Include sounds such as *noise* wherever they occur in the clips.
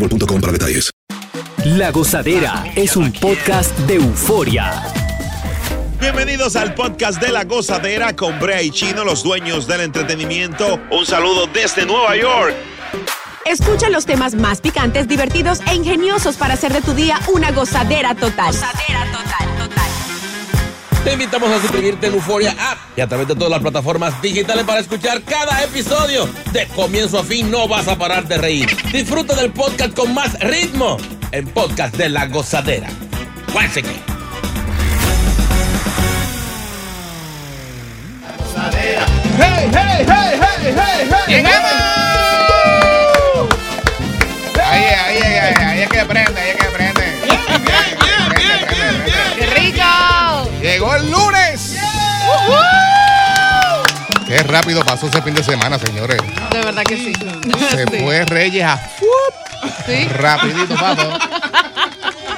boostmobile.com para detalles. La Gozadera es un podcast de euforia. Bienvenidos al podcast de la gozadera con Brea y Chino, los dueños del entretenimiento. Un saludo desde Nueva York. Escucha los temas más picantes, divertidos e ingeniosos para hacer de tu día una gozadera total. Gozadera total, total. *laughs* Te invitamos a suscribirte en Euforia App y a través de todas las plataformas digitales para escuchar cada episodio. De comienzo a fin no vas a parar de reír. Disfruta del podcast con más ritmo. El podcast de la gozadera. Guáchate. ¡Hey, hey, hey, hey, hey, hey! ¡Llegamos! Ahí, es, ahí, es, ahí, es, ahí es que prende, ahí es que Llegó el lunes. Qué rápido pasó ese fin de semana, señores. De verdad que sí. Se *laughs* Sí. fue Reyes a Sí. rapidito, papá.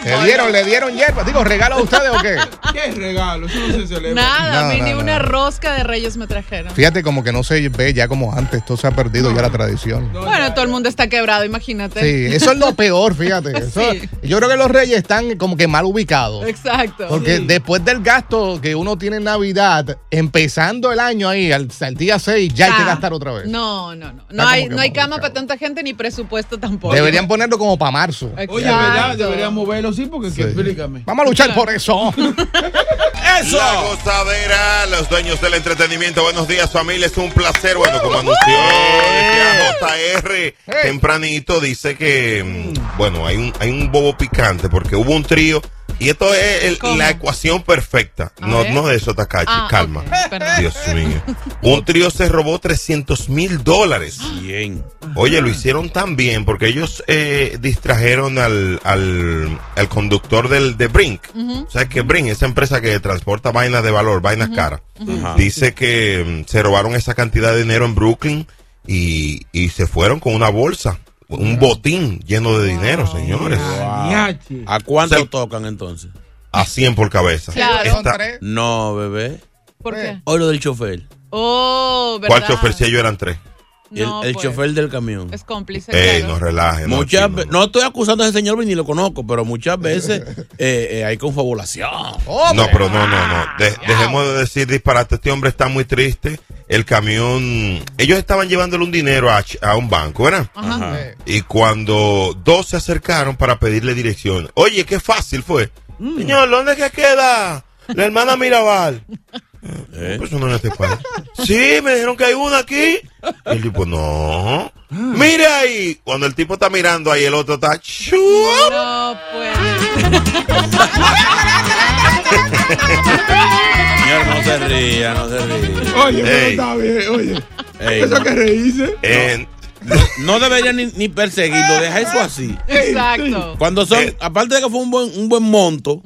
Le dieron, le dieron hierba. Digo, ¿regalo a ustedes o qué? *laughs* ¿Qué regalo? Eso no se celebra. Nada, No, a mí no, ni no. una rosca de reyes me trajeron. Fíjate como que no se ve ya como antes. Esto se ha perdido ya la tradición. Bueno, todo el mundo está quebrado, imagínate. Sí, eso es lo *laughs* peor, fíjate. Eso- Sí. Yo creo que los reyes están como que mal ubicados. Exacto. Porque después del gasto que uno tiene en Navidad, empezando el año ahí, al, al día 6, ya hay que Ah, gastar otra vez. No, no, no. No hay, no hay cama para tanta gente ni presupuesto tampoco. Deberían ponerlo como para marzo. Oye, ¿verdad? Deberíamos verlo, sí, porque que- explícame. Vamos a luchar por eso. *laughs* ¡Eso! La gozadera, los dueños del entretenimiento. Buenos días, familia. Es un placer. Bueno, como anunció decía JR tempranito, dice que, mm, bueno, hay un, hay un bobo picante porque hubo un trío. Y esto es la ecuación perfecta. A No, ver. no de eso, Takachi. Ah, calma. Dios mío. Un trío se robó 300 mil dólares. Bien. Oye, lo hicieron tan bien porque ellos eh, distrajeron al, al, al conductor del, de Brink. O sea que Brink, esa empresa que transporta vainas de valor, vainas caras, dice que mm, se robaron esa cantidad de dinero en Brooklyn y, y se fueron con una bolsa, un botín lleno de dinero, señores. ¿A cuánto tocan entonces? A 100 por cabeza. Claro. Esta- No, bebé. ¿Por qué? Hoy lo del chofer. Oh, ¿verdad? ¿Cuál chofer si ellos eran tres? El, No, el pues. chofer del camión. Es cómplice. Ey, claro. no relajen. no, Muchas no estoy acusando a ese señor ni lo conozco, pero muchas veces eh, eh, hay confabulación. No, pero no, no, no. De- dejemos de decir disparate. Este hombre está muy triste. El camión. Ellos estaban llevándole un dinero a, un banco, ¿verdad? Ajá. Y cuando dos se acercaron para pedirle dirección. Oye, qué fácil fue. Señor, ¿dónde es que queda la hermana Mirabal? *laughs* ¿Eh? Pues no en este país. Sí, me dijeron que hay una aquí. Y el tipo, no. Mire ahí. Cuando el tipo está mirando ahí, el otro está. ¡chup! No, pues. Señor, no se ría, no se ría. Oye, pero está bien, oye. Ey, Eso no. que reírse. Eh, No debería ni, ni perseguirlo, deja eso así. Exacto. Cuando son, aparte de que fue un buen, un buen monto,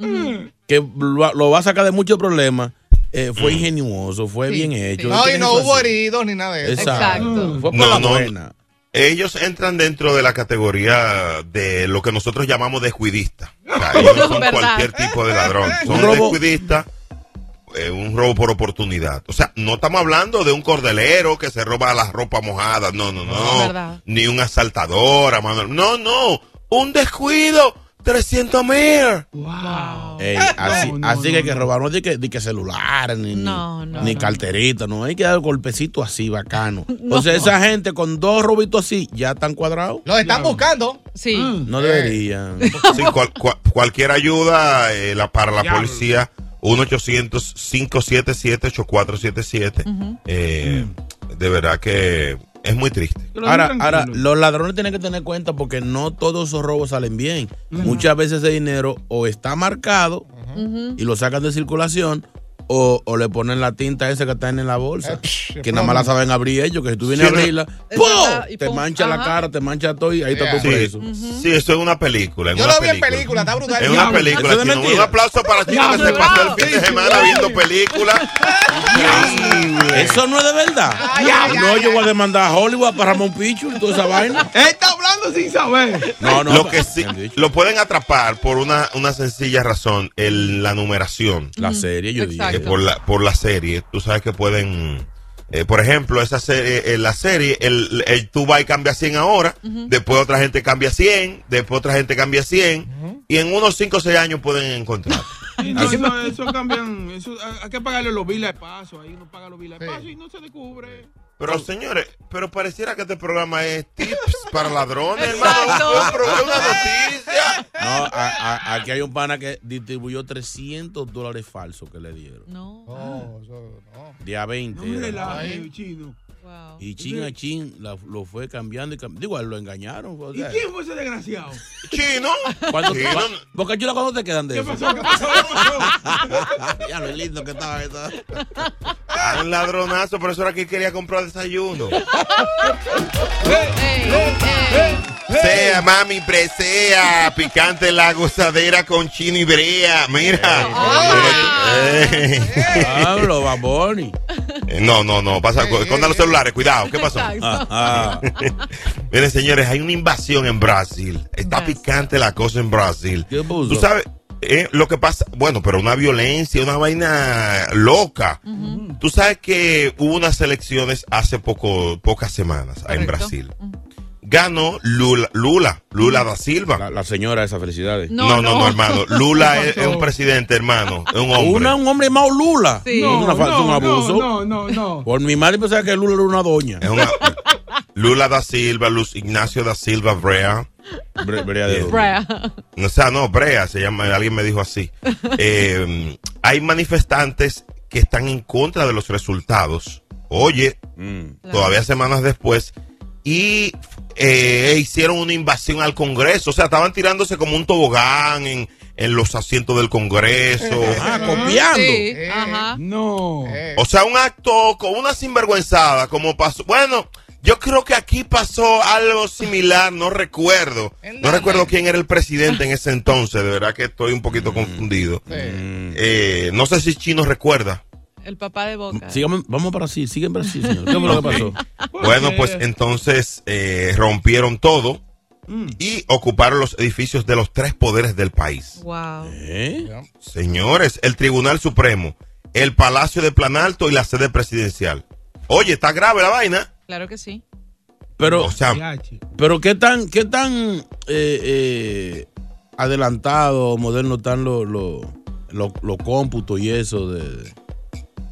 que lo, lo va a sacar de muchos problemas, eh, fue ingenioso, fue bien hecho. No, y no hubo así. heridos ni nada de eso. Exacto. Fue por No, la no, buena. ellos entran dentro de la categoría de lo que nosotros llamamos descuidista. O sea, *laughs* ellos no son ¿Verdad? cualquier tipo de ladrón. Son descuidistas, eh, un robo por oportunidad. O sea, no estamos hablando de un cordelero que se roba la ropa mojada. No, no, no. ¿Verdad? Ni un asaltador, a mano- No, no. Un descuido. 300 mil. Wow. Ey, *laughs* así, no, así no, que hay que no. robar, no hay que, ni que celulares, ni, ni- No, no, ni no. carterita, no hay que dar golpecito así, bacano. *laughs* Sea, esa gente con dos robitos así ya están cuadrados. Los están buscando. Sí. No deberían. *laughs* Sí, cual- cual- cualquier ayuda eh, la- para la Diablo. policía, 1-800-577-8477. Eh, De verdad que es muy triste. Ahora, ahora, los ladrones tienen que tener cuenta porque no todos esos robos salen bien. Muchas veces ese dinero o está marcado y lo sacan de circulación o, o le ponen la tinta esa que está en la bolsa. que nada más la saben abrir ellos, que si tú vienes Sí, a abrirla, te pum, mancha la cara, te mancha todo y ahí está tu Sí, preso. sí, eso es una película. en Yo una lo vi en película, está brutal. Es una película. Es chino. Un aplauso para Chino que se pasó el fin de semana viendo películas. Eso no es de verdad. no, yo voy a demandar a Hollywood para Ramón Pichu y toda esa vaina. *laughs* Él está hablando sin saber. No, no. Lo que sí, lo pueden atrapar por una, una sencilla razón, el, la numeración. La serie, yo digo. Eh, por, la, por la serie, tú sabes que pueden, eh, por ejemplo, esa serie, en la serie, el, el- tú vas y cambias 100 ahora, después otra gente cambia 100, después otra gente cambia 100, y en unos 5 o 6 años pueden encontrar. *laughs* Y no, eso, eso cambian. Eso, hay- que pagarle los biles de paso. Ahí uno paga los biles de paso y no se descubre. Pero señores, pero pareciera que este programa es tips *laughs* para ladrones, hermano. Es *laughs* una noticia. No, a- a- aquí hay un pana que distribuyó 300 dólares falsos que le dieron. No. No, eso no. De a 20. No me era. relajes, chino. Wow. Y chin a chin la- lo fue cambiando y cambiando. Digo, lo engañaron. o ¿Y quién fue ese desgraciado? *laughs* Chino. ¿cuándo- Chino. Boca Chula, ¿cuándo te quedan de ¿Qué eso? pasó? ¿Qué pasó? ¿Qué pasó? *laughs* ya lo lindo que estaba eso. Un ladronazo, por eso era que quería comprar desayuno. *laughs* Ey, ey. Sea, mami, presea, picante la gozadera con chino y brea. Mira. Eh. Pablo, Baboni. Eh, No, no, no. Pasa, con los celulares, cuidado. ¿Qué pasó? *laughs* Ah, *laughs* Miren, señores, hay una invasión en Brasil. Está Brasil. picante la cosa en Brasil. ¿Qué puso? Tú sabes, eh, lo que pasa, bueno, pero una violencia, una vaina loca. Tú sabes que hubo unas elecciones hace poco, pocas semanas en. Brasil. Ganó Lula, Lula, Lula da Silva. la, la señora, esa felicidades. No, No, no, no, no. hermano. Lula es, es un presidente, hermano. Es un hombre. Una, un hombre llamado Lula. Sí. No, es una falta, un no, abuso. no, no, no. Por mi madre pensaba que Lula era una doña. Es una- Lula da Silva, Luz Ignacio da Silva Brea. Bre- Brea de Eh. Brea. O sea, no, Brea se llama, alguien me dijo así. Eh, hay manifestantes que están en contra de los resultados. Oye, Mm. todavía semanas después. Y eh, hicieron una invasión al Congreso. O sea, estaban tirándose como un tobogán en, en los asientos del Congreso. Ah, copiando. Sí, ajá. No. O sea, un acto con una sinvergüenzada, como pasó. Bueno, yo creo que aquí pasó algo similar, no recuerdo. No recuerdo quién era el presidente en ese entonces, de verdad que estoy un poquito confundido. Eh, no sé si Chino recuerda. El papá de Boca. Sígame- vamos para Brasil, sigue en Brasil, señor. ¿Qué fue lo que pasó? Bueno, pues entonces eh, rompieron todo y ocuparon los edificios de los tres poderes del país. Wow. ¿Eh? Señores, el Tribunal Supremo, el Palacio de Planalto y la sede presidencial. Oye, está grave la vaina. Claro que sí. Pero, O sea, Yache. pero qué tan, qué tan eh, eh, adelantado o moderno están los los los- los cómputos y eso de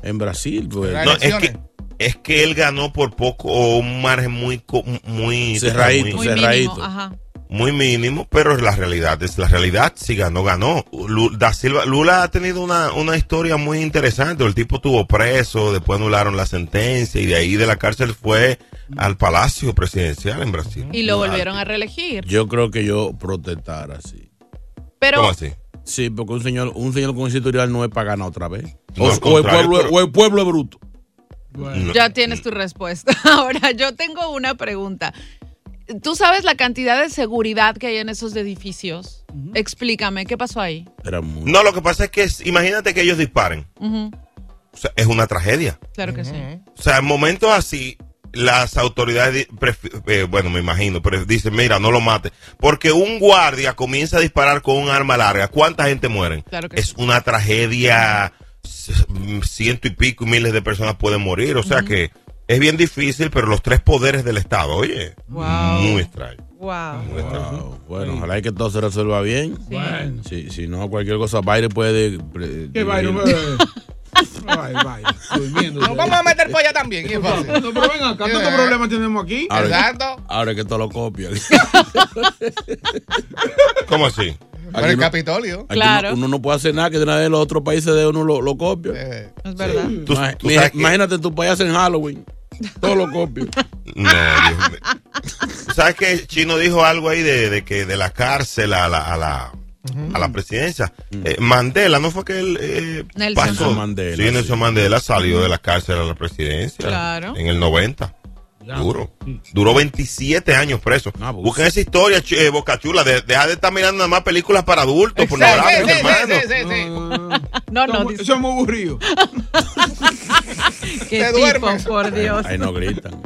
en Brasil, pues. No, es que, es que él ganó por poco o un margen muy, co- muy Cerradito. Muy muy, Cerradito. mínimo. Ajá. muy mínimo, pero la realidad es la realidad. Si ganó, ganó. Lu- Da Silva, Lula ha tenido una, una historia muy interesante. El tipo estuvo preso, después anularon la sentencia y de ahí de la cárcel fue al palacio presidencial en Brasil. Y lo volvieron a reelegir. Yo creo que yo protestara así. Pero ¿Cómo así? Sí, porque un señor, un señor con ese historial no es para ganar otra vez. No, o, el pueblo, pero- o el pueblo es bruto. Bueno. ya tienes tu respuesta. *laughs* Ahora, yo tengo una pregunta. ¿Tú sabes la cantidad de seguridad que hay en esos edificios? Explícame, ¿qué pasó ahí? Era muy. No, lo que pasa es que es- imagínate que ellos disparen. O sea, es una tragedia. Claro que sí. O sea, en momentos así, las autoridades, eh, bueno, me imagino, pero dicen, mira, no lo mate. Porque un guardia comienza a disparar con un arma larga. ¿Cuánta gente muere? Claro que es una tragedia. Ciento y pico y miles de personas pueden morir. O sea que es bien difícil, pero los tres poderes del Estado, oye, muy extraño. Wow. muy extraño. Wow. Bueno, ojalá que todo se resuelva bien. Bueno. Si, si no, cualquier cosa, Baile puede. ¿Qué? Ir- Ay, vaya, durmiendo. Nos vamos a meter por allá también. ¿Qué pasa? No, pero ven acá, ¿tantos problemas tenemos aquí? Ahora, Exacto. ahora es que todo lo copian. *laughs* ¿Cómo así? Para el no- Capitolio. Claro. uno, uno no puede hacer nada que de una vez los otros países de uno lo, lo copia. Eh, Es verdad. Tú- tú que- Imagínate tu país en Halloween. Todo lo copio. *laughs* No, Dios mío. ¿Sabes que Chino dijo algo ahí de, de que de la cárcel a la, a la, a la presidencia? Eh, Mandela, ¿no fue que él eh, Nelson. pasó? Mandela, Sí, Nelson sí. Mandela salió de la cárcel a la presidencia. Claro. En el 90. Duro. Duró 27 años preso. Ah. Busquen esa historia, eh, Boca Chula. De, deja de estar mirando nada más películas para adultos, sí, pornográficas, sí, sí, hermano. sí, sí, sí. No, no, Somos- aburridos. *laughs* qué te tipo, duermes. por Dios. Ahí no gritan. *laughs*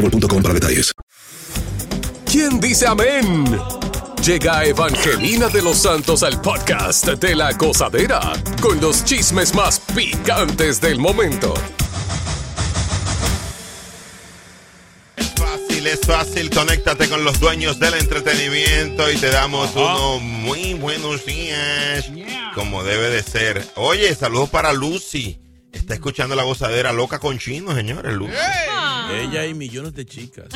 boostmobile.com para detalles. ¿Quién dice amén? Llega Evangelina de los Santos al podcast de la gozadera con los chismes más picantes del momento. Es fácil, es fácil. Conéctate con los dueños del entretenimiento y te damos unos muy buenos días. Como debe de ser. Oye, saludos para Lucy. Está escuchando la gozadera loca con chino, señores. Lucy. Ella y millones de chicas.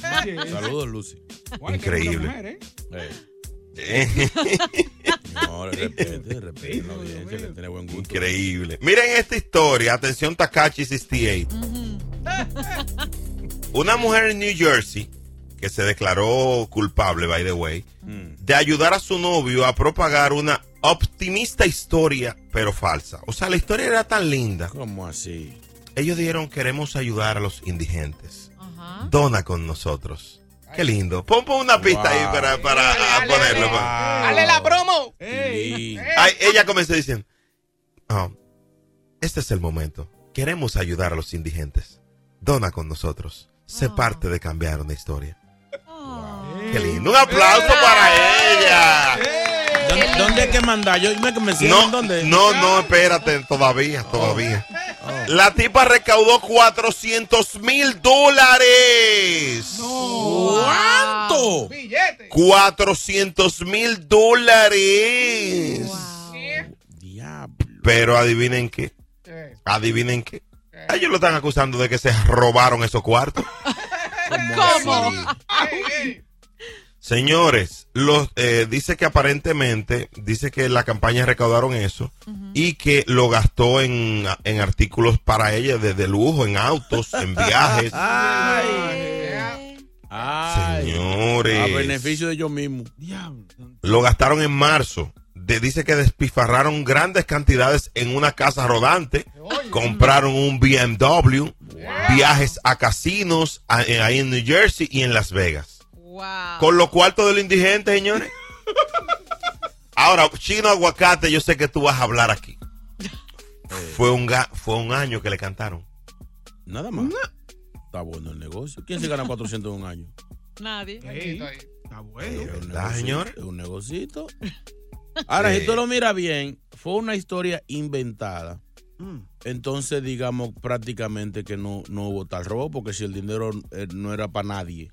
*laughs* Saludos, Lucy. Increíble. Eh. *laughs* No, respete, respete la audiencia que tiene buen gusto. Increíble. Miren esta historia. Atención, Takachi 68. Una mujer en New Jersey que se declaró culpable, by the way, de ayudar a su novio a propagar una optimista historia, pero falsa. O sea, la historia era tan linda. ¿Cómo así? Ellos dijeron, queremos ayudar a los indigentes. Dona con nosotros. Qué lindo. Pon, pon una pista ahí para, para ah, ponerlo. pues. ¡Dale la promo! Ay, ella comenzó diciendo, "Ah, este es el momento. Queremos ayudar a los indigentes. Dona con nosotros. Sé parte de cambiar una historia. Qué lindo. Un aplauso para ella. ¿Dónde, dónde hay que mandar? Yo me convencí. No, ¿Dónde? no, no, espérate, todavía, todavía. La tipa recaudó 400 mil dólares. ¿Cuánto? 400 mil dólares. Pero adivinen qué. Adivinen qué. Ellos lo están acusando de que se robaron esos cuartos. *laughs* ¿Cómo? Señores, los, eh, dice que aparentemente, dice que la campaña recaudaron eso y que lo gastó en, en artículos para ella de, de lujo, en autos, en viajes. *laughs* Ay, Señores. A beneficio de ellos mismos. Lo gastaron en marzo de- dice que despifarraron grandes cantidades en una casa rodante, compraron un BMW, viajes a casinos a- ahí en New Jersey y en Las Vegas. Con lo cual todo el indigente, señores. *laughs* Ahora, chino aguacate, yo sé que tú vas a hablar aquí. Fue un, ga- fue un año que le cantaron. Nada más. Está bueno el negocio. ¿Quién se gana 400 en un año? Nadie. Está bueno. Es un ¿Verdad, negocito, señor? Es un negocito. Ahora, si tú lo miras bien, fue una historia inventada. Mm. Entonces, digamos prácticamente que no, no hubo tal robo, porque si el dinero eh, no era para nadie.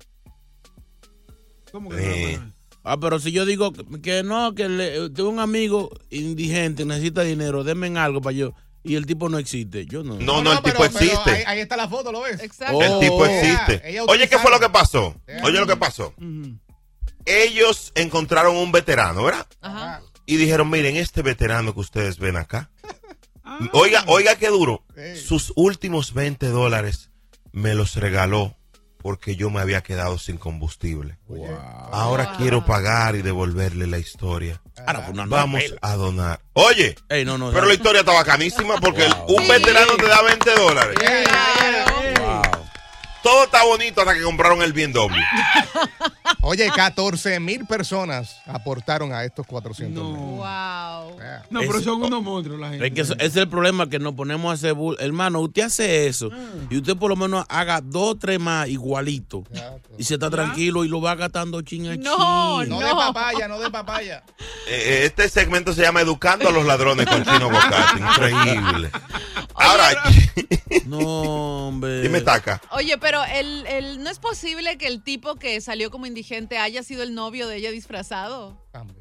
¿Cómo que no Eh, Ah, pero si yo digo que no, que le- tengo un amigo indigente, necesita dinero, denme en algo para yo. Y el tipo no existe. Yo no. No, no, el tipo pero existe. ahí, ahí está la foto, ¿lo ves? Exacto. El tipo Oh. existe. Ella Oye, ¿qué fue lo que pasó? Yeah. Oye lo que pasó. Ellos encontraron un veterano, ¿verdad? Ajá. Y dijeron, miren, este veterano que ustedes ven acá. Ah. Oiga, oiga qué duro. Sus últimos 20 dólares me los regaló porque yo me había quedado sin combustible. Ahora Wow. quiero pagar y devolverle la historia. Ahora, pues, Vamos a donar. Oye, Ey, no, no, pero no. la historia está bacanísima porque Wow. un Sí. veterano te da 20 dólares. Todo está bonito hasta que compraron el BMW. *laughs* Oye, 14 mil personas aportaron a estos 400 mil. No. Wow. Yeah. No, pero son unos monstruos la gente. Es que eso- es el problema que nos ponemos a hacer bull. Hermano, usted hace eso y usted por lo menos haga dos o tres más igualito y se está tranquilo y lo va gastando chin a chin. No, No, no. de papaya, no de papaya. Eh, Este segmento se llama Educando a los ladrones con Chino Bocate. *laughs* Increíble. Ahora, No, hombre. dime, Taca. Oye, pero el, el, no es posible que el tipo que salió como indigente haya sido el novio de ella disfrazado.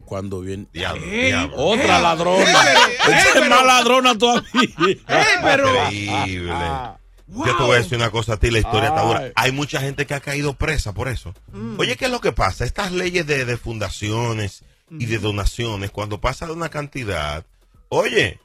Cuando viene. Diablo, diablo. Otra Eh, ladrona. eh, eh, es más ladrona todavía. *laughs* ¡Eh, pero! Increíble. Wow. Yo te voy a decir una cosa a ti, la historia está dura. Ay. Hay mucha gente que ha caído presa por eso. Oye, ¿qué es lo que pasa? Estas leyes de, de fundaciones y de donaciones, cuando pasa de una cantidad, oye,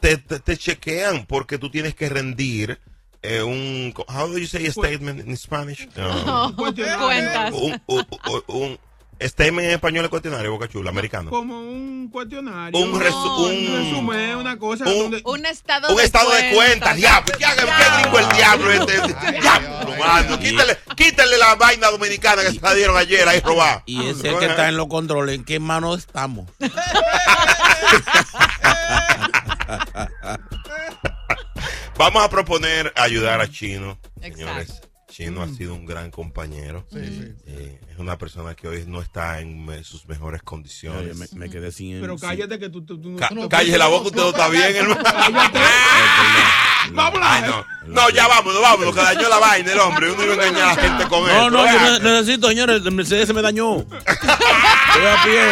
te, te, te chequean porque tú tienes que rendir eh, un... How do you say a statement in Spanish? No. *laughs* Cuentas. un, un- un- un statement en español es cuestionario, Boca Chula, americano. Como un cuestionario. Un resu- un un- resumen, una cosa. un- donde- Un estado Un de estado de cuentas, diablo. ¿Qué, qué gringo el diablo este? *laughs* Diablo, mano. Quítale, quítale la vaina dominicana que se la dieron ayer ahí robada. Y ese que está en los controles, ¿en qué mano estamos? *laughs* Vamos a proponer ayudar a Chino. Exacto. Señores, Chino ha sido un gran compañero. Eh, es una persona que hoy no está en sus mejores condiciones. me, me quedé sin. Pero cállate que tú. tú, tú- Ca- tú no- cállese la boca, usted no está bien, hermano. *laughs* Vamos no. No, ya vámonos, vámonos, que dañó la vaina el hombre. Uno iba a engañar a la gente con No, esto. no, yo necesito, señores, el Mercedes se me dañó. Estoy a pie.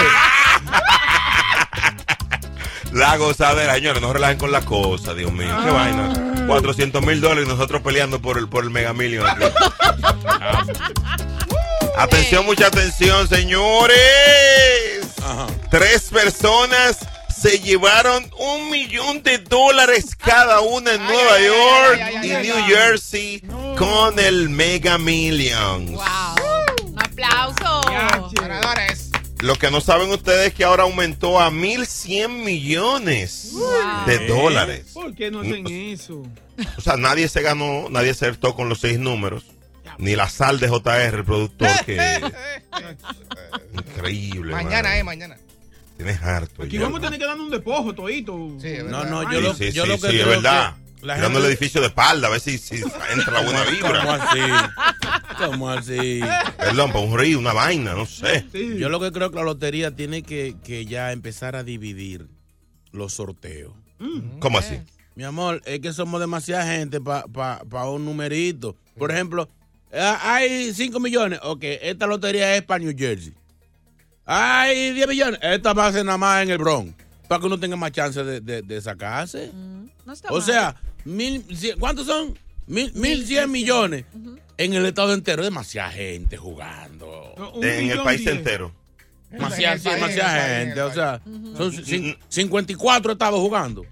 *laughs* La gozadera, señores, no relajen con la cosa, Dios mío. Qué vaina. 400 mil dólares y nosotros peleando por el, por el mega million. aquí. *laughs* atención, mucha atención, señores. Tres personas se llevaron un millón de dólares cada una en Nueva York y New Jersey con el Mega Millions. Wow. Un aplauso. Ganadores. Lo que no saben ustedes es que ahora aumentó a 1.100 millones de dólares. ¿Por qué no hacen eso? O sea, nadie se ganó, nadie acertó con los seis números. Ni la sal de JR, el productor, que... *laughs* Increíble. Mañana, mano. eh, mañana. Tienes harto. Aquí ya. vamos a tener que dar un despojo todito. Sí, es No, no, yo Ay, lo, Sí, yo sí, lo que sí, es verdad. que la Mirando el gente- edificio de espalda, a ver si, si entra *laughs* buena ¿Cómo vibra. así? ¿Cómo así? Perdón, para un río, una vaina, no sé. Sí. Yo lo que creo que la lotería tiene que, que ya empezar a dividir los sorteos. ¿Cómo así? Mi amor, es que somos demasiada gente para un numerito. Por ejemplo, eh, hay 5 millones. Ok, esta lotería es para New Jersey. Hay 10 millones. Esta va a ser nada más en el Bronx. Para que uno tenga más chance de, de- de sacarse. No está O mal. sea, mil, ¿cuántos son? Mil, mil cien millones en el estado entero. Demasiada gente jugando. En el país diez. entero. Demasiada, gente. en O sea, son cin- 54 estados jugando.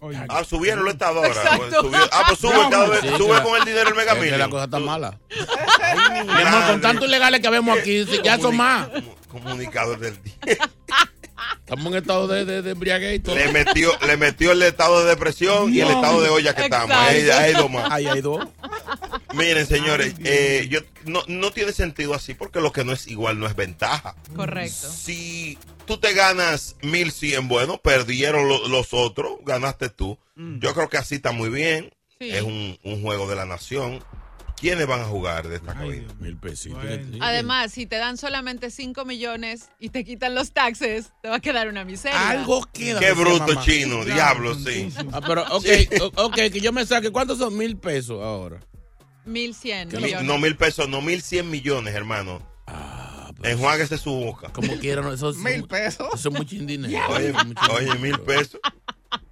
Oye, Ah, subieron los estados ahora. Subió- Ah, pues sube, cada vez, Sí, sube con el dinero el Mega Es que la cosa está mala. *laughs* Con tantos ilegales que vemos aquí, si ya son más. comu- Comunicador del día. *laughs* Estamos en estado de, de, de embriaguez. Le metió, le metió el estado de depresión y el estado de olla que estamos. Ahí hay dos más. Ahí hay dos. Miren, señores, eh, yo, no, no tiene sentido así porque lo que no es igual no es ventaja. Correcto. Si tú te ganas 1100, bueno, perdieron lo- los otros, ganaste tú. Yo creo que así está muy bien. Sí. Es un, un juego de la nación. ¿Quiénes van a jugar de esta cabina? Mil pesitos. Además, si te dan solamente 5 millones y te quitan los taxes, te va a quedar una miseria. Algo queda. Qué bruto mamá. chino, diablo, sí. Ah, pero, ok, ok, que yo me saque. ¿Cuántos son mil pesos ahora? 1100 Mi- millones. no mil pesos, no mil cien millones, hermano. Enjuáguese su boca. Como quieran, eso es Mil pesos. Eso es mucho dinero. Oye, Eso es mucho oye, dinero. mil pesos.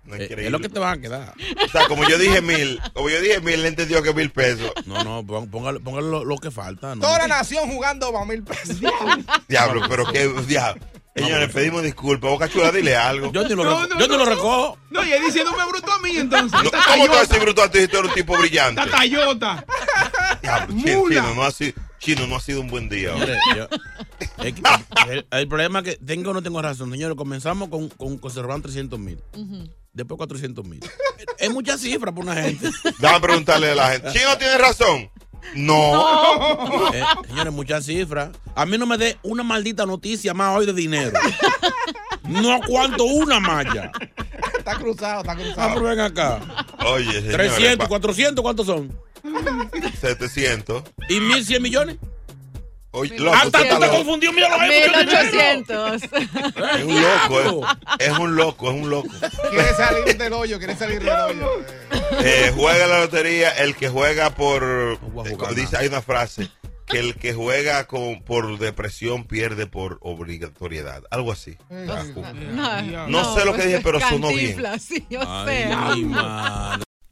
No, Eh, increíble. es lo que te van a quedar. O sea, como yo dije mil, como yo dije mil, él entendió que mil pesos. No, no, póngale, póngale lo, lo que falta. ¿no? Toda la nación jugando para mil pesos. Diablo, pero qué diablo. Señores, pedimos disculpas. Boca Chula, dile *laughs* algo. Yo ni lo, No, reco- no, yo ni no, lo recojo. No, y él diciéndome bruto a mí entonces. ¿Cómo tú vas a decir bruto a ti si tú eres un tipo brillante? tallota. Diablo, *laughs* chino, no ha sido, chino, no ha sido un buen día. Señores, yo- *laughs* el, el problema es que tengo o no tengo razón. Señores, comenzamos con, con conservar 300 mil. Después 400 mil. Es mucha cifra para una gente. Déjame preguntarle a la gente. ¿Chino tiene razón? No. Eh, señores, muchas cifras. A mí no me dé una maldita noticia más hoy de dinero. No aguanto una malla. Está cruzado, está Ah, pero cruzado. ven acá. Oye, señores. 300, pa- 400, ¿cuántos son? 700. ¿Y 1100 millones? Oye, loco, Hasta tú te confundió, mira lo hay mucho dinero. 1800. Es un loco, es, es un loco, es un loco. Quiere salir del hoyo, quiere salir del hoyo. Eh, juega la lotería el que juega por. eh, dice, hay una frase. Que el que juega con, por depresión pierde por obligatoriedad. Algo así. Ah, No, No sé lo que dije, pero sonó bien. Sí, o Ay, sea. madre.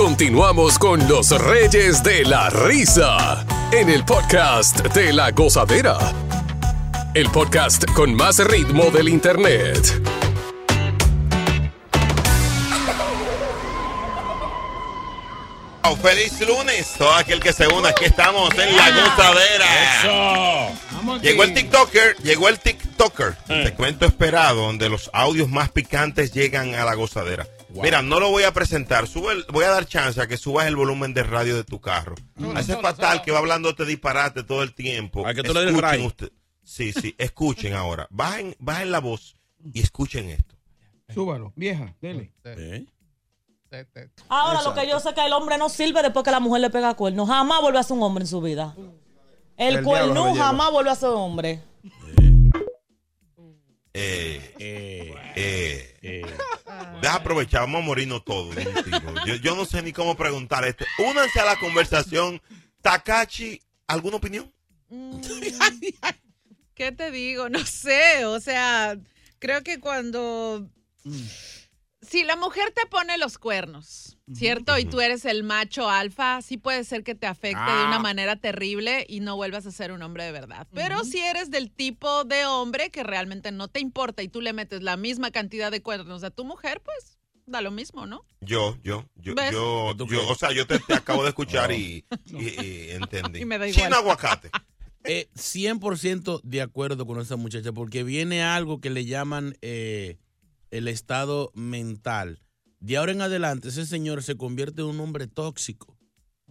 Continuamos con los Reyes de la Risa en el podcast de la Gozadera. El podcast con más ritmo del Internet. Oh, feliz lunes. Todo aquel que se una, aquí estamos en la gozadera. Eso. Llegó el TikToker, llegó el TikToker. Eh. Te cuento esperado, donde los audios más picantes llegan a la gozadera. Mira, no lo voy a presentar. Sube el- voy a dar chance a que subas el volumen de radio de tu carro. Ese fatal que va hablando te disparate todo el tiempo. A que tú le des el Escuchen usted- Sí, sí, escuchen ahora. Bajen, bajen la voz y escuchen esto. Súbalo, vieja, dele. ¿Eh? Ahora lo que yo sé es que el hombre no sirve después que la mujer le pega cuerno. Jamás vuelve a ser un hombre en su vida. El, El cuerno jamás vuelve a ser hombre. Eh, eh, Deja aprovechar, vamos a morirnos todos. Yo, yo no sé ni cómo preguntar esto. Únanse a la conversación. Takachi, ¿alguna opinión? *laughs* ¿Qué te digo? No sé, o sea, creo que cuando si la mujer te pone los cuernos, ¿cierto? Y tú eres el macho alfa, sí puede ser que te afecte de una Ah. manera terrible y no vuelvas a ser un hombre de verdad. Pero si eres del tipo de hombre que realmente no te importa y tú le metes la misma cantidad de cuernos a tu mujer, pues da lo mismo, ¿no? Yo, yo, yo, ¿Ves? yo, yo, o sea, yo te, te acabo de escuchar *laughs* y, y- y entendí. *laughs* Y me da igual. Sin aguacate. *laughs* Eh, 100% de acuerdo con esa muchacha, porque viene algo que le llaman eh, el estado mental. De ahora en adelante, ese señor se convierte en un hombre tóxico,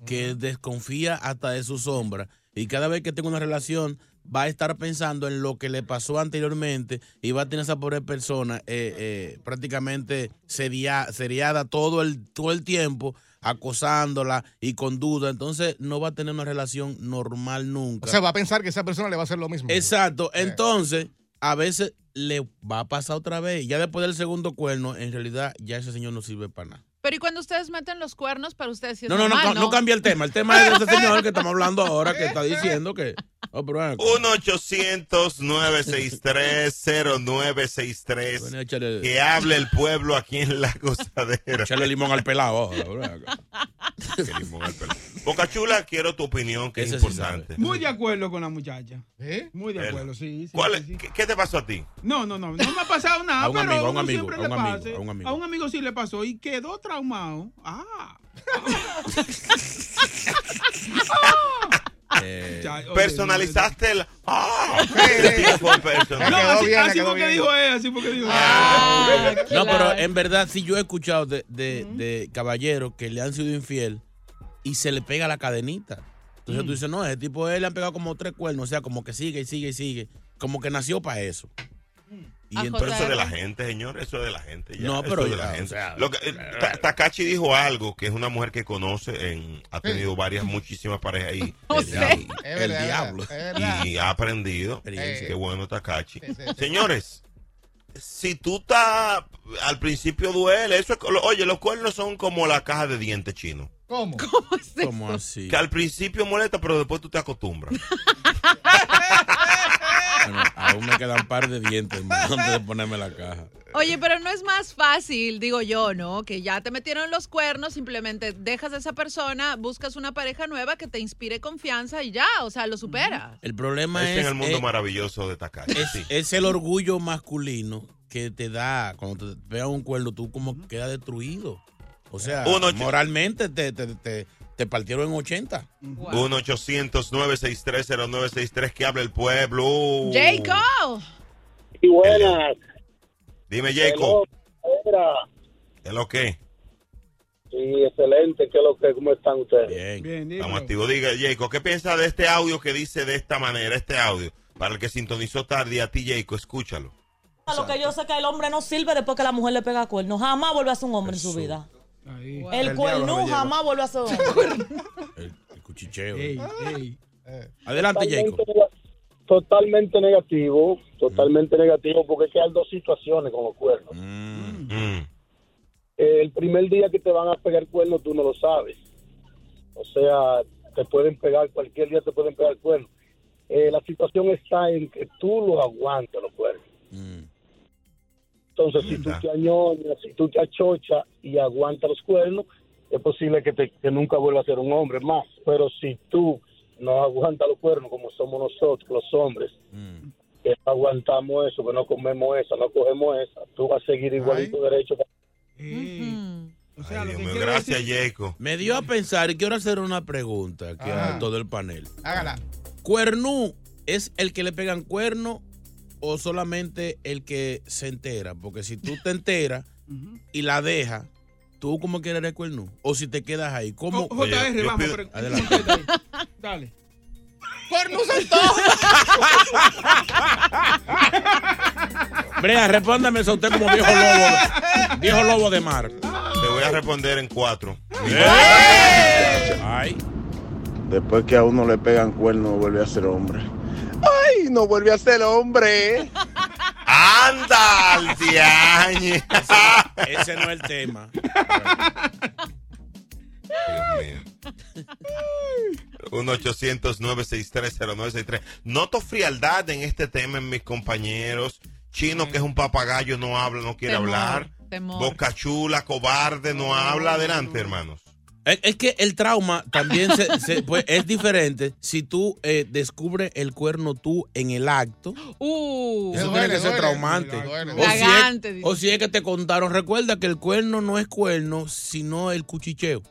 que desconfía hasta de su sombra. Y cada vez que tenga una relación, va a estar pensando en lo que le pasó anteriormente y va a tener esa pobre persona eh, eh, prácticamente seria- seriada todo el, todo el tiempo, acosándola y con duda. Entonces, no va a tener una relación normal O nunca. sea, va a pensar que esa persona le va a hacer lo mismo. Exacto. Entonces, a veces le va a pasar otra vez. Ya después del segundo cuerno, en realidad, ya ese señor no sirve para nada. Pero y cuando ustedes meten los cuernos, para ustedes sí es No, no, no, no, no cambia el tema. El tema es de ese señor que estamos hablando ahora, que está diciendo que. Oh, pero ven acá. 1-800-963-0963. Que hable el pueblo aquí en la gozadera. Echarle limón al pelado. ahora, ven acá. Que limón al pelado. Boca Chula, quiero tu opinión, que es sí importante. Muy de acuerdo con la muchacha. ¿Eh? Muy de acuerdo, sí. sí, ¿Cuál sí, sí. ¿Qué, qué te pasó a ti? No, no, no, no me ha pasado nada, A un pero amigo, a un amigo, a un amigo, pase. a un amigo. A un amigo sí le pasó y quedó traumado. Ah. *laughs* Eh, Ya, oye, Personalizaste el. ¡Ah! *laughs* Personal. No, así, así porque dijo él, así porque dijo él. Ah, *laughs* No, pero en verdad, sí yo he escuchado de, de, de caballeros que le han sido infiel y se le pega la cadenita. Entonces tú dices, no, ese tipo él le han pegado como tres cuernos, o sea, como que sigue y sigue y sigue. Como que nació para eso. Y eso entonces, es de la gente, señor. Eso es de la gente. ya, No, eso pero es de ya, la o gente. sea, Lo que- eh, Ta- Takachi dijo algo que es una mujer que conoce, en, ha tenido varias, muchísimas parejas y, *laughs* No el verdad, diablo. y ha aprendido. Experiencia. Qué bueno, Takachi. Sí, sí, sí. Señores, si tú estás. Al principio duele. Eso es, oye, los cuernos son como la caja de dientes chino. ¿Cómo? *laughs* ¿Cómo así? Que al principio molesta, pero después tú te acostumbras. *laughs* Aún me quedan un par de dientes más *laughs* antes de ponerme la caja. Oye, pero no es más fácil, digo yo, ¿no? Que ya te metieron los cuernos, simplemente dejas a esa persona, buscas una pareja nueva que te inspire confianza y ya, o sea, lo superas. El problema Es es, en el mundo es- maravilloso de Takachi. es, sí. es el orgullo masculino que te da, cuando te vean un cuerno, tú como quedas destruido. O sea, Uno, moralmente te, te, te, te partieron en 80. 1-800-963-0963 que habla el pueblo. Jacob. Y buenas. Dime, Jacob. Era. ¿Es lo que? Sí, excelente. ¿Qué es lo que, ¿Cómo están ustedes? Bien. Bien. Estamos activos. Diga, Jacob, ¿qué piensa de este audio que dice de esta manera? Este audio. Para el que sintonizó tarde a ti, Jacob, escúchalo. Lo que yo sé que el hombre no sirve después que la mujer le pega cuernos. Jamás vuelve a ser un hombre en su vida. Ahí. El, El me jamás vuelve a hombre. El, el cuchicheo. Ey, ey. Adelante, Jacob. Totalmente, totalmente negativo. Totalmente negativo porque es que hay dos situaciones con los cuernos. Mm. el primer día que te van a pegar cuernos tú no lo sabes. O sea, te pueden pegar, cualquier día te pueden pegar cuernos. Eh, la situación está en que tú lo aguantas los cuernos. Mm. Entonces, si tú te añoñas, si tú te achochas y aguantas los cuernos, es posible que, te, que nunca vuelva a ser un hombre más. Pero si tú no aguantas los cuernos como somos nosotros, los hombres, Mm. que no aguantamos eso, que no comemos esa, no cogemos esa, tú vas a seguir igualito derecho. Ey. O sea, Ay, Dios gracias, Jacob. Me dio a pensar y quiero hacer una pregunta aquí Ajá. a todo el panel. Hágala. ¿Cuernú es el que le pegan cuerno o solamente el que se entera? Porque si tú te *laughs* enteras y la dejas, tú como quieres eres cuernú. O si te quedas ahí, ¿cómo? O- JR, Oye, vamos. pido- pero- Adelante. *laughs* Dale. ¡Cuernos *laughs* Brea, respóndame eso a usted como viejo lobo, viejo lobo de mar. Te voy a responder en cuatro. Ay, Después que a uno le pegan cuernos, vuelve a ser hombre. ¡Ay! No vuelve a ser hombre. ¡Anda, al diañe! ese no es el tema. Dios mío. 1-800-963-0963. Noto frialdad en este tema en mis compañeros. Chino, que es un papagayo, no habla, no quiere Temor. hablar. Temor. Boca chula, cobarde, no habla. Adelante, hermanos. Es, es que el trauma también se- se- pues, es diferente si tú eh, descubres el cuerno tú en el acto. Uh. Eso Duele, tiene que ser duele, traumante. duele. O si, es, dice. o si es que te contaron, recuerda que el cuerno no es cuerno, sino el cuchicheo.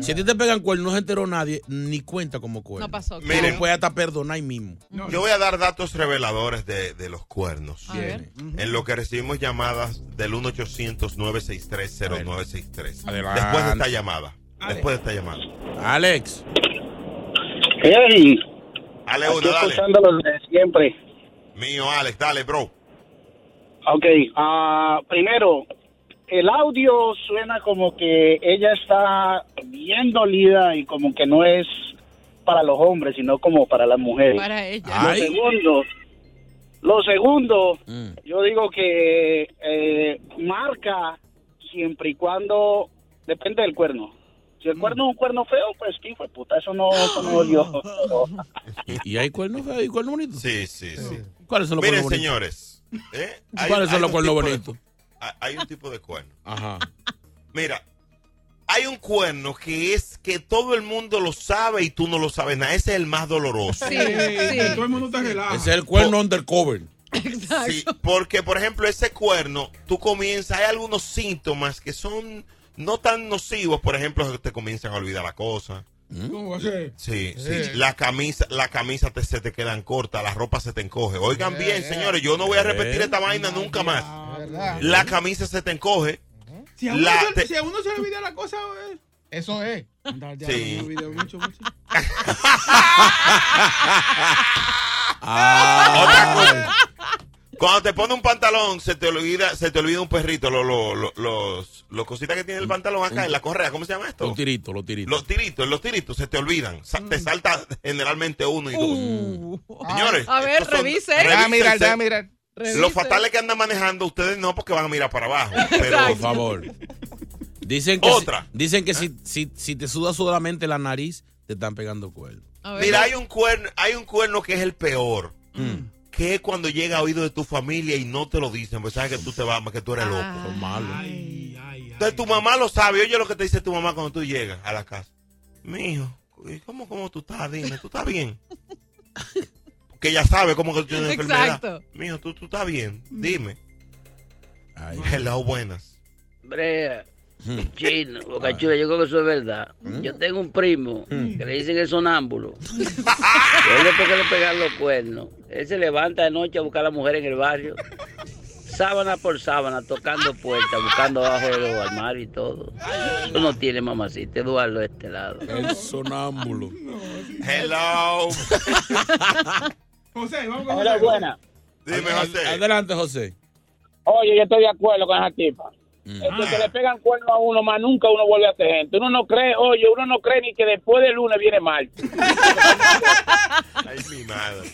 Si a ti te pegan cuerno, no se enteró nadie, ni cuenta como cuerno. No pasó. Miren. Tú puedes hasta perdonar ahí mismo. Yo voy a dar datos reveladores de, de los cuernos. A ver. En lo que recibimos llamadas del 1-800-963-0963. Adelante. Después de esta llamada. Después de esta llamada. Alex. Hey, Dale aquí una, dale. escuchándolos de siempre. Mío, Alex, dale, bro. Ok, ah, primero, el audio suena como que ella está bien dolida y como que no es para los hombres, sino como para las mujeres. Para ella. Lo segundo, lo segundo, Mm. yo digo que eh, marca siempre y cuando depende del cuerno. Si el cuerno es un cuerno feo, pues hijo de puta, eso no, eso no dolió. ¿Y, *laughs* y hay cuernos feos y cuernos bonitos? Sí, sí, sí. ¿Cuáles son los Miren, cuernos bonitos? señores. ¿eh? Hay- ¿Cuáles son los cuernos de- bonitos? hay- Hay un tipo de cuerno. Ajá. Mira, hay un cuerno que es que todo el mundo lo sabe y tú no lo sabes nada. Ese es el más doloroso. Sí. Todo el mundo está relajado. Ese es el cuerno undercover. Sí, porque, por ejemplo, ese cuerno, tú comienzas, hay algunos síntomas que son no tan nocivos, por ejemplo, que te comienzan a olvidar la cosa. ¿Cómo va a ser? Sí, sí. Eh. La camisa, la camisa te, se te quedan cortas, la ropa se te encoge. Oigan bien, señores, yo no voy a repetir Eh. esta vaina nunca más. ¿Verdad? La camisa se te encoge. Si a, La- se, te- si a uno se le olvida la cosa, eh. Eso es. Ya, Sí. no me olvidé mucho, mucho. *laughs* Otra cosa. Cuando te pone un pantalón, se te olvida, se te olvida un perrito, lo- lo- lo- los, los cositas que tiene el pantalón acá en la correa, ¿cómo se llama esto? Los tiritos, los tiritos. Los tiritos, los tiritos se te olvidan. Sa- Te salta generalmente uno y dos. Señores, A ver, revise. Déjame mirar, déjame mirar. Revise. Lo fatal es que andan manejando, ustedes no, porque van a mirar para abajo. *laughs* Pero Por favor. Dicen que, Otra. Si, dicen que si, si, si te suda solamente la nariz, te están pegando cuernos. A ver. mira, hay un cuerno, hay un cuerno que es el peor. Mm. Que es cuando llega a oído de tu familia y no te lo dicen, pues sabes que tú te vas, que tú eres loco. Son malos. Ay, ay, ay. Entonces tu mamá lo sabe. Oye lo que te dice tu mamá cuando tú llegas a la casa. Mijo, ¿y ¿cómo, cómo tú estás? Dime, ¿tú estás bien? Que ella sabe cómo que tú tienes una Exacto. enfermedad. Mijo, ¿tú, tú estás bien. Dime. Ay. Hello, buenas. Brea, chino, boca chula, yo creo que eso es verdad. Yo tengo un primo que le dicen el sonámbulo. *laughs* Él después que le pegan los cuernos, él se levanta de noche a buscar a la mujer en el barrio, sábana por sábana, tocando puertas, buscando abajo de los armarios y todo. Eso no tiene mamacita, Eduardo de este lado. El sonámbulo. *laughs* Hello. *laughs* José, vamos con Hola, buena. Dime, José. Adelante, José. Oye, yo estoy de acuerdo con esa tipa. Mm. Es que, que le pegan cuernos a uno, más nunca uno vuelve a ser gente. Uno no cree, oye, uno no cree ni que después del lunes viene mal. Ay, mi madre.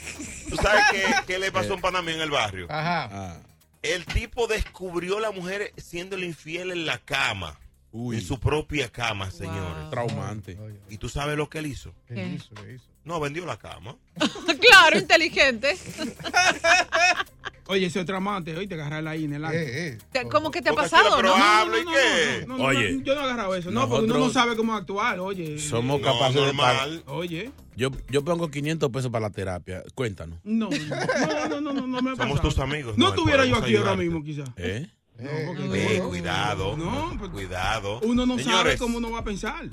¿Tú sabes qué, qué le pasó a un pana mío en el barrio? Ajá. Ah. El tipo descubrió a la mujer siendo infiel en la cama. Uy. En su propia cama, señores. Traumante. ¿Y tú sabes lo que él hizo? ¿Qué ¿Qué? hizo? ¿Qué hizo? No, vendió la cama. *laughs* claro, inteligente. *laughs* Oye, ese otro amante, oye, te agarrarla ahí en el acto. Eh, eh. ¿Cómo que te ha pasado, no? qué. No, no, no, Oye. no, yo no he agarrado eso. No, porque uno no sabe cómo actuar, oye. Somos No, capaces de normal. Oye. Yo, yo pongo 500 pesos para la terapia. Cuéntanos. No, no, no, no, no, no me ha Somos tus amigos. No estuviera yo aquí ahora mismo, quizás. ¿Eh? No, Eh, Eh, no, cuidado. No, pues, Cuidado. uno no sabe cómo uno va a pensar.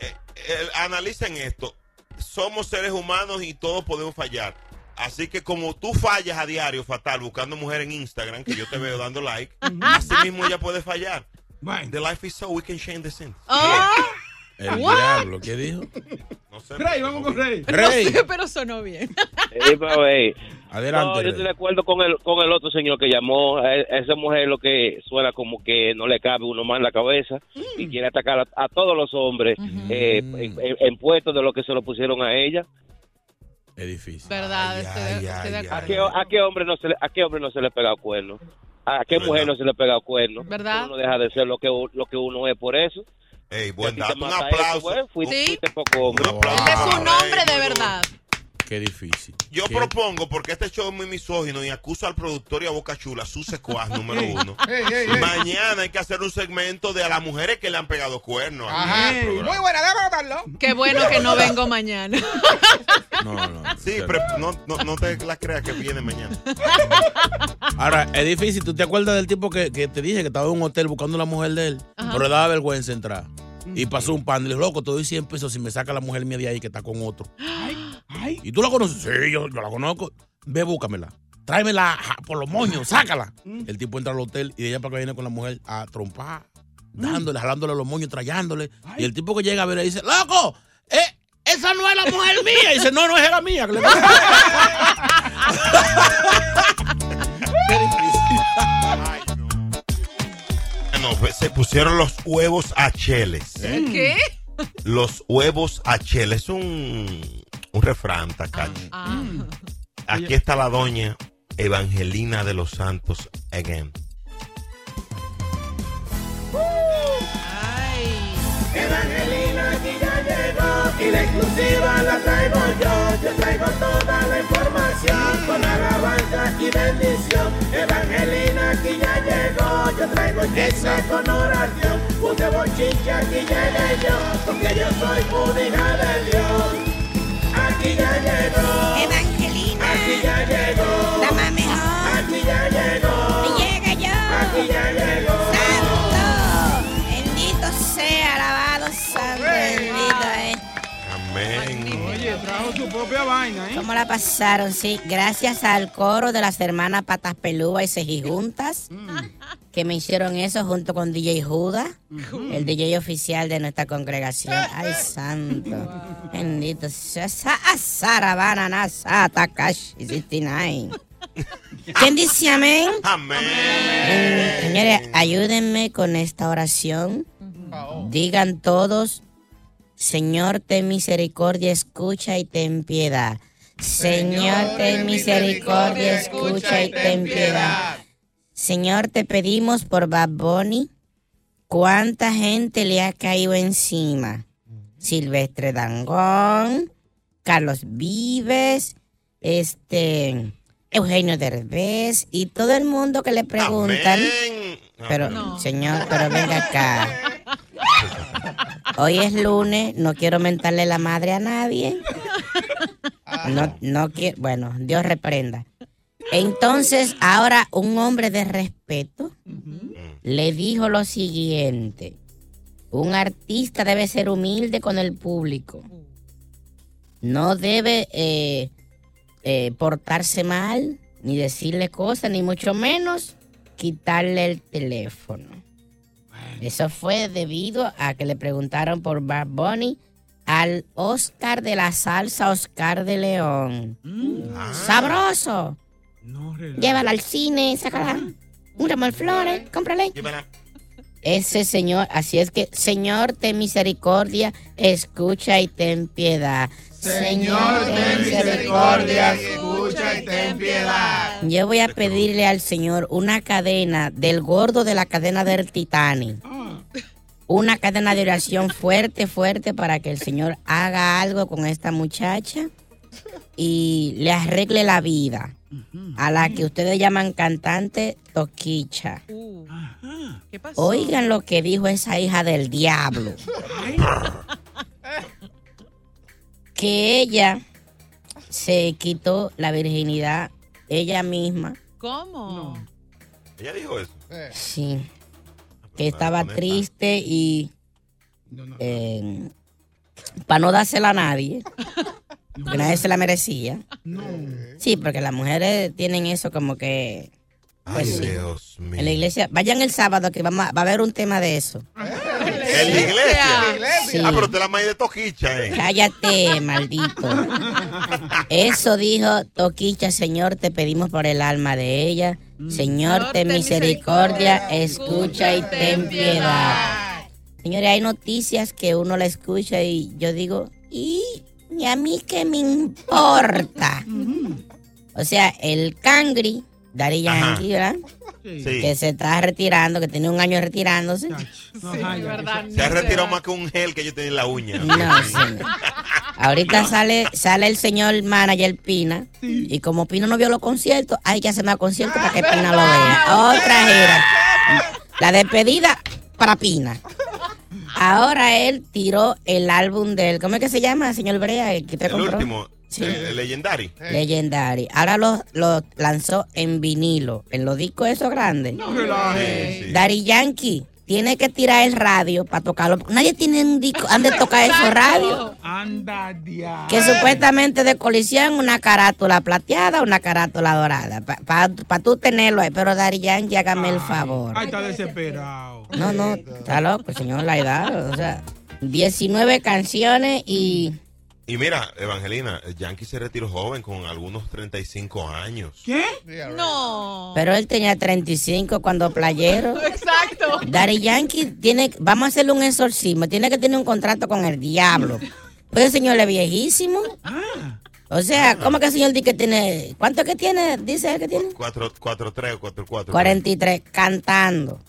eh, eh, analicen esto. Somos seres humanos y todos podemos fallar. Así que como tú fallas a diario fatal buscando mujer en Instagram, que yo te veo dando like, *laughs* así mismo ella puede fallar. Bueno. The life is so we can change the sin. Ah, El What? diablo, ¿qué dijo? No sé. Rey, vamos con Rey. Rey, no sé, pero sonó bien. Sí, adelante. No, yo estoy de acuerdo con el, con el otro señor que llamó. A e- esa mujer lo que suena como que no le cabe uno más en la cabeza y quiere atacar a, a todos los hombres eh, en, en- en puestos de lo que se lo pusieron a ella. Es difícil. Verdad, Ay, estoy, ay, estoy de ay, ¿A qué, a qué hombre no se le, a qué hombre no se le ha pegado cuerno? ¿A qué ¿Verdad? mujer no se le ha pegado cuerno? ¿Verdad? Uno deja de ser lo que, lo que uno es por eso. Ey, Si a buen dato. Un mata eso, aplauso. pues, fuiste, Sí. fuiste poco hombre. Un aplauso. Él es un hombre de verdad. Qué difícil. Yo ¿Qué? propongo, porque este show es muy misógino y acuso al productor y a Boca Chula, su secuaz *laughs* número uno. Ey, ey, ey. Mañana hay que hacer un segmento de a las mujeres que le han pegado cuernos. aquí Ajá. Muy buena, déjame anotarlo. Qué bueno que no vengo mañana. *laughs* No, no. Sí, pero no, no, no te la creas que viene mañana. *laughs* Ahora, es difícil. ¿Tú te acuerdas del tipo que, que te dije que estaba en un hotel buscando a la mujer de él? Ajá. Pero le daba vergüenza entrar. Y pasó un pan. Y le dijo, loco, te doy 100 pesos si me saca la mujer mía de ahí que está con otro. *gasps* ¿Y tú la conoces? Sí, yo, yo la conozco. Ve, búscamela. Tráemela ja, por los moños, sácala. El tipo entra al hotel y ella para que viene con la mujer a trompar, dándole, jalándole los moños, trayándole. Y el tipo que llega a ver le dice, loco, eh, esa no es la mujer mía. Y dice, no, no es la mía. que le- *laughs* Qué difícil. No, pues, se pusieron los huevos a cheles. ¿Qué? Los huevos a cheles. Es un, un refrán, Tacachi. Ah. Aquí está la doña Evangelina de los Santos again. Evangelina aquí ya llegó y la exclusiva la traigo yo. Yo traigo toda la información con alabanza y bendición. Evangelina aquí ya llegó, yo traigo chisme con oración. Puse bochinche aquí llegué yo, porque yo soy hija de Dios. Aquí ya llegó. Evangelina. Aquí ya llegó. La más mejor. Aquí ya llegó. Llega yo. Aquí ya llegó. Santo. Bendito sea, alabado santo, bendito. Oye, trajo su propia vaina, ¿eh? ¿Cómo la pasaron? Sí, gracias al coro de las hermanas Patas Pelúa y Cejijuntas, que me hicieron eso junto con DJ Judas, el DJ oficial de nuestra congregación. Ay, santo. Bendito sea. Sa- Saravana Nasa Takashi 69. *laughs* ¿Quién dice amén? Amén. Eh, Señores, ayúdenme con esta oración. Digan todos, Señor, ten misericordia, escucha y ten piedad. Señor, ten misericordia, escucha y ten piedad. Señor, te pedimos por Bad Bunny, ¿cuánta gente le ha caído encima? Silvestre Dangón, Carlos Vives, este, Eugenio Derbez y todo el mundo que le preguntan. Pero, señor, pero venga acá. *laughs* Hoy es lunes, no quiero mentarle la madre a nadie. No, no quiero, bueno, Dios reprenda. Entonces, ahora un hombre de respeto le dijo lo siguiente. Un artista debe ser humilde con el público. No debe eh, eh, portarse mal, ni decirle cosas, ni mucho menos quitarle el teléfono. Eso fue debido a que le preguntaron por Bad Bunny al Oscar de la salsa, Oscar de León. Sabroso. Llévala al cine, sácala. Un ramo de flores, cómprale. Ese señor, así es que, Señor, ten misericordia, escucha y ten piedad. Señor, ten misericordia, escucha y ten piedad. Yo voy a pedirle al Señor una cadena del gordo de la cadena del Titanic. Una cadena de oración fuerte, fuerte para que el Señor haga algo con esta muchacha y le arregle la vida. A la que ustedes llaman cantante Toquicha. ¿Qué pasó? Oigan lo que dijo esa hija del diablo. Que ella se quitó la virginidad ella misma. ¿Cómo? Ella dijo eso. Sí. Que estaba triste y para no dársela a nadie. *laughs* Porque nadie se la merecía. Sí, porque las mujeres tienen eso como que. Pues Ay, sí. Dios mío. En la iglesia, vayan el sábado que vamos a- va a haber un tema de eso. ¿En la iglesia? Sí. Ah, pero usted la maíz de Toquicha, ¿eh? Cállate, maldito. Eso dijo Toquicha, Señor, te pedimos por el alma de ella. Señor, ten misericordia, escucha y ten piedad. Señores, hay noticias que uno la escucha y yo digo, ¿y, ¿y a mí qué me importa? O sea, el cangri, Dari. Yankee, ¿verdad? Que se está retirando, que tiene un año retirándose. Se ha retirado más que un gel que yo tenía en la uña. No. *laughs* Ahorita sale, sale el señor manager Pina. Y como Pina no vio los conciertos, hay que hacer más conciertos para que Pina lo vea. Otra gira. La despedida para Pina. Ahora él tiró el álbum del. ¿Cómo es que se llama, señor Brea? El que te El compró. último, Sí. eh, el Legendary. Legendary. Ahora lo, lo lanzó en vinilo, en los discos esos grandes. Sí, sí. Daddy Yankee tiene que tirar el radio para tocarlo. Nadie tiene un disco, han de tocar esos radios. Anda, dia. Que supuestamente de colisión una carátula plateada, una carátula dorada. Para tú tenerlo ahí. Pero Daddy Yankee, hágame el favor. Ay, está desesperado. No, no, está loco, señor, la edad. O sea, 19 canciones y... Y mira, Evangelina, el Yankee se retiró joven con algunos 35 años. ¿Qué? No. Pero él tenía 35 cuando playero. *laughs* Exacto. Daddy Yankee tiene, vamos a hacerle un exorcismo, tiene que tener un contrato con el diablo. Pues el señor es viejísimo. O sea, ¿cómo que el señor dice que tiene, cuánto que tiene? Dice él que tiene. 4-3 o 4-4. 43, cantando.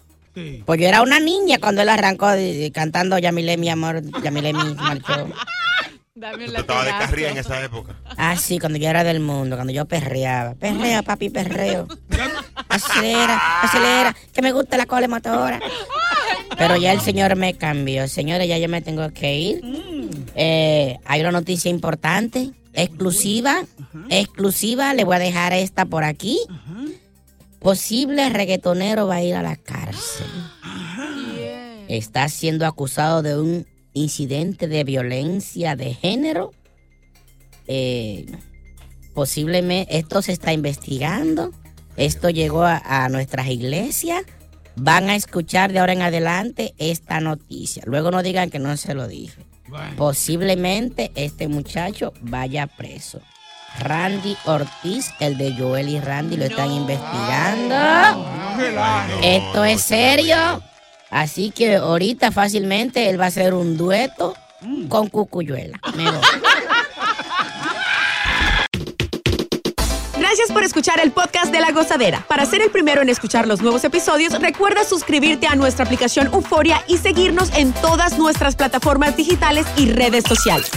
Pues yo era una niña cuando él arrancó cantando Yamile, mi amor, Yamile, mi marchó. Dame Usted estaba de carrilla en esa época. Ah, sí, cuando yo era del mundo, cuando yo perreaba. Perreo, papi, perreo. Acelera, acelera, que me gusta la cola motora. Pero ya el señor me cambió. Señores, ya yo me tengo que ir. Eh, hay una noticia importante, exclusiva, exclusiva. Le voy a dejar esta por aquí. Posible reggaetonero va a ir a la cárcel. Está siendo acusado de un incidente de violencia de género. Eh, posiblemente esto se está investigando. Esto llegó a, a nuestras iglesias. Van a escuchar de ahora en adelante esta noticia. Luego no digan que no se lo dije. Posiblemente este muchacho vaya preso. Randy Ortiz, el de Joel y Randy, lo están investigando. Esto es serio. Así que ahorita fácilmente él va a hacer un dueto con Cucuyuela. Me voy. Gracias por escuchar el podcast de La Gozadera. Para ser el primero en escuchar los nuevos episodios, recuerda suscribirte a nuestra aplicación Euforia y seguirnos en todas nuestras plataformas digitales y redes sociales.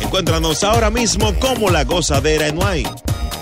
Encuéntranos ahora mismo como La Gozadera en Wine.